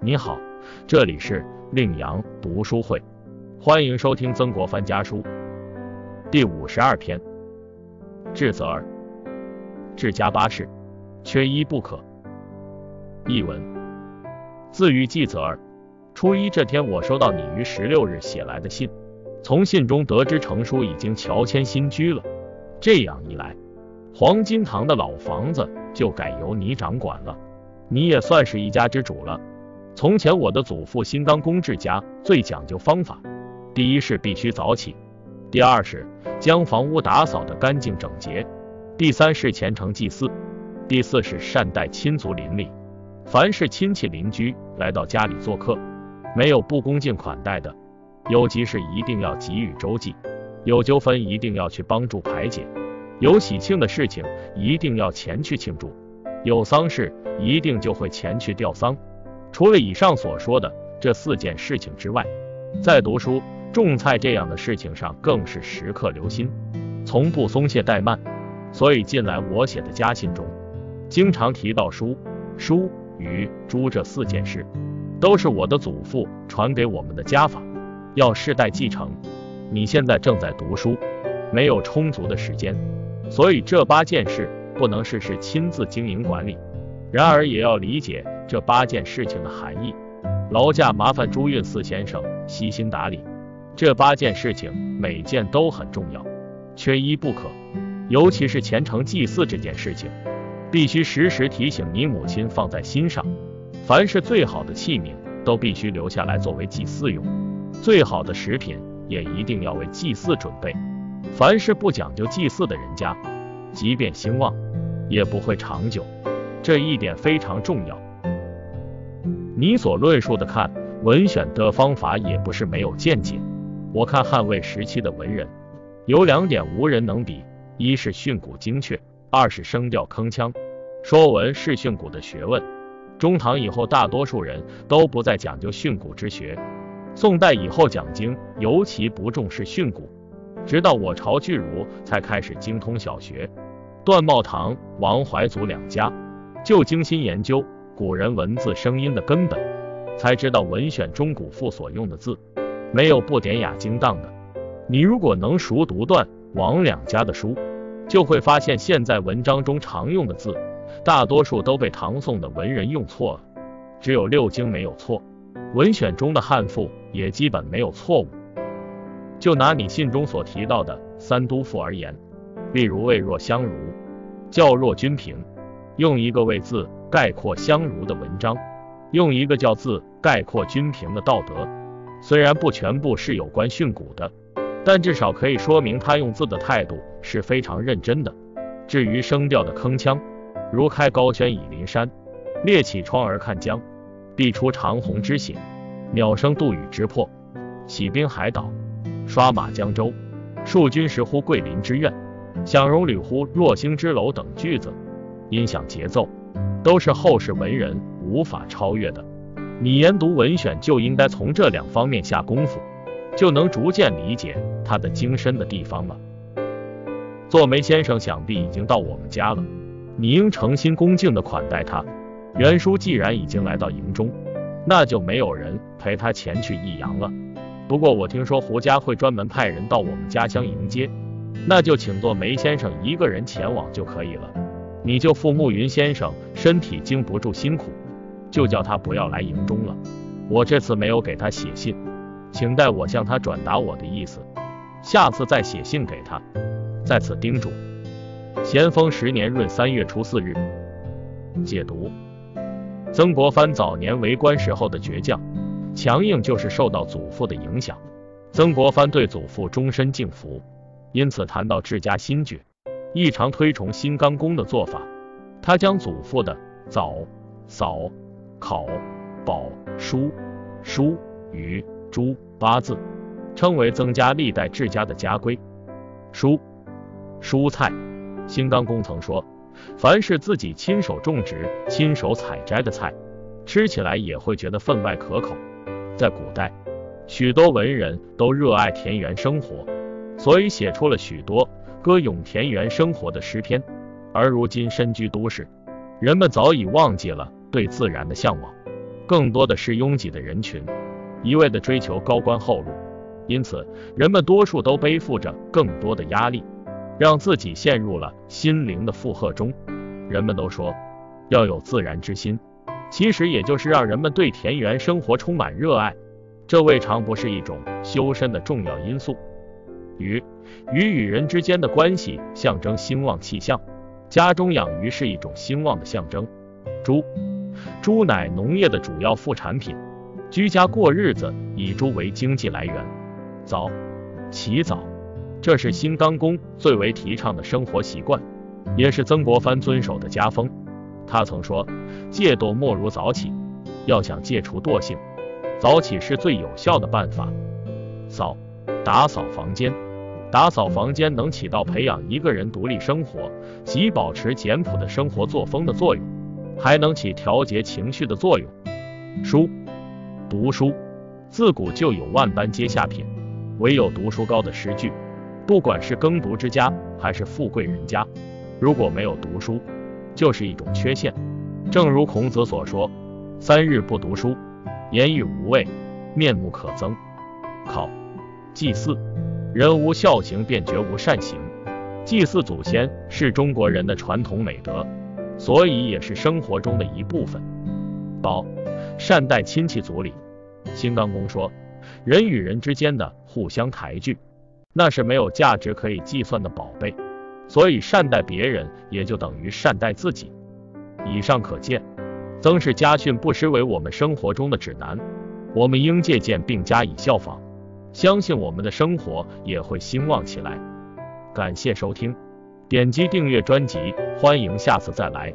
你好，这里是令阳读书会，欢迎收听曾国藩家书第五十二篇。智则儿，治家八事，缺一不可。译文：自于季泽儿。初一这天，我收到你于十六日写来的信，从信中得知程叔已经乔迁新居了。这样一来，黄金堂的老房子就改由你掌管了，你也算是一家之主了。从前我的祖父新刚公治家最讲究方法，第一是必须早起，第二是将房屋打扫得干净整洁，第三是虔诚祭祀，第四是善待亲族邻里。凡是亲戚邻居来到家里做客，没有不恭敬款待的，有急事一定要给予周济，有纠纷一定要去帮助排解，有喜庆的事情一定要前去庆祝，有丧事一定就会前去吊丧。除了以上所说的这四件事情之外，在读书、种菜这样的事情上更是时刻留心，从不松懈怠慢。所以近来我写的家信中，经常提到书、书与猪这四件事，都是我的祖父传给我们的家法，要世代继承。你现在正在读书，没有充足的时间，所以这八件事不能事事亲自经营管理。然而也要理解。这八件事情的含义，劳驾麻烦朱运四先生悉心打理。这八件事情每件都很重要，缺一不可。尤其是虔诚祭祀这件事情，必须时时提醒你母亲放在心上。凡是最好的器皿都必须留下来作为祭祀用，最好的食品也一定要为祭祀准备。凡是不讲究祭祀的人家，即便兴旺，也不会长久。这一点非常重要。你所论述的看文选的方法也不是没有见解。我看汉魏时期的文人有两点无人能比，一是训诂精确，二是声调铿锵。说文是训诂的学问。中唐以后，大多数人都不再讲究训诂之学。宋代以后讲经尤其不重视训诂，直到我朝巨儒才开始精通小学。段茂堂、王怀祖两家就精心研究。古人文字声音的根本，才知道文选中古赋所用的字没有不典雅精当的。你如果能熟读段王两家的书，就会发现现在文章中常用的字，大多数都被唐宋的文人用错了，只有六经没有错，文选中的汉赋也基本没有错误。就拿你信中所提到的三都赋而言，例如魏若相如，教若君平，用一个为字。概括相如的文章，用一个叫字概括君平的道德，虽然不全部是有关训诂的，但至少可以说明他用字的态度是非常认真的。至于声调的铿锵，如开高轩倚临山，列起窗而看江，必出长虹之险，鸟声杜宇之破，起兵海岛，刷马江州，戍军时乎桂林之苑，享荣旅乎若星之楼等句子，音响节奏。都是后世文人无法超越的。你研读文选就应该从这两方面下功夫，就能逐渐理解他的精深的地方了。做梅先生想必已经到我们家了，你应诚心恭敬的款待他。袁叔既然已经来到营中，那就没有人陪他前去益阳了。不过我听说胡家会专门派人到我们家乡迎接，那就请做梅先生一个人前往就可以了。你舅父慕云先生身体经不住辛苦，就叫他不要来营中了。我这次没有给他写信，请代我向他转达我的意思，下次再写信给他。在此叮嘱。咸丰十年闰三月初四日。解读：曾国藩早年为官时候的倔强、强硬，就是受到祖父的影响。曾国藩对祖父终身敬服，因此谈到治家心诀。异常推崇新刚公的做法，他将祖父的早、扫、考、宝、书、书、与朱八字称为增加历代治家的家规。蔬蔬菜，新刚公曾说，凡是自己亲手种植、亲手采摘的菜，吃起来也会觉得分外可口。在古代，许多文人都热爱田园生活，所以写出了许多。歌咏田园生活的诗篇，而如今身居都市，人们早已忘记了对自然的向往，更多的是拥挤的人群，一味的追求高官厚禄，因此人们多数都背负着更多的压力，让自己陷入了心灵的负荷中。人们都说要有自然之心，其实也就是让人们对田园生活充满热爱，这未尝不是一种修身的重要因素。鱼，鱼与人之间的关系象征兴旺气象，家中养鱼是一种兴旺的象征。猪。猪乃农业的主要副产品，居家过日子以猪为经济来源。早，起早，这是新刚公最为提倡的生活习惯，也是曾国藩遵守的家风。他曾说：“戒惰莫如早起。”要想戒除惰性，早起是最有效的办法。扫，打扫房间，打扫房间能起到培养一个人独立生活及保持简朴的生活作风的作用。还能起调节情绪的作用。书，读书，自古就有万般皆下品，唯有读书高的诗句。不管是耕读之家还是富贵人家，如果没有读书，就是一种缺陷。正如孔子所说：“三日不读书，言语无味，面目可憎。”考，祭祀，人无孝行便绝无善行。祭祀祖先是中国人的传统美德。所以也是生活中的一部分。宝，善待亲戚族里。新刚公说，人与人之间的互相抬举，那是没有价值可以计算的宝贝。所以善待别人，也就等于善待自己。以上可见，曾氏家训不失为我们生活中的指南，我们应借鉴并加以效仿，相信我们的生活也会兴旺起来。感谢收听。点击订阅专辑，欢迎下次再来。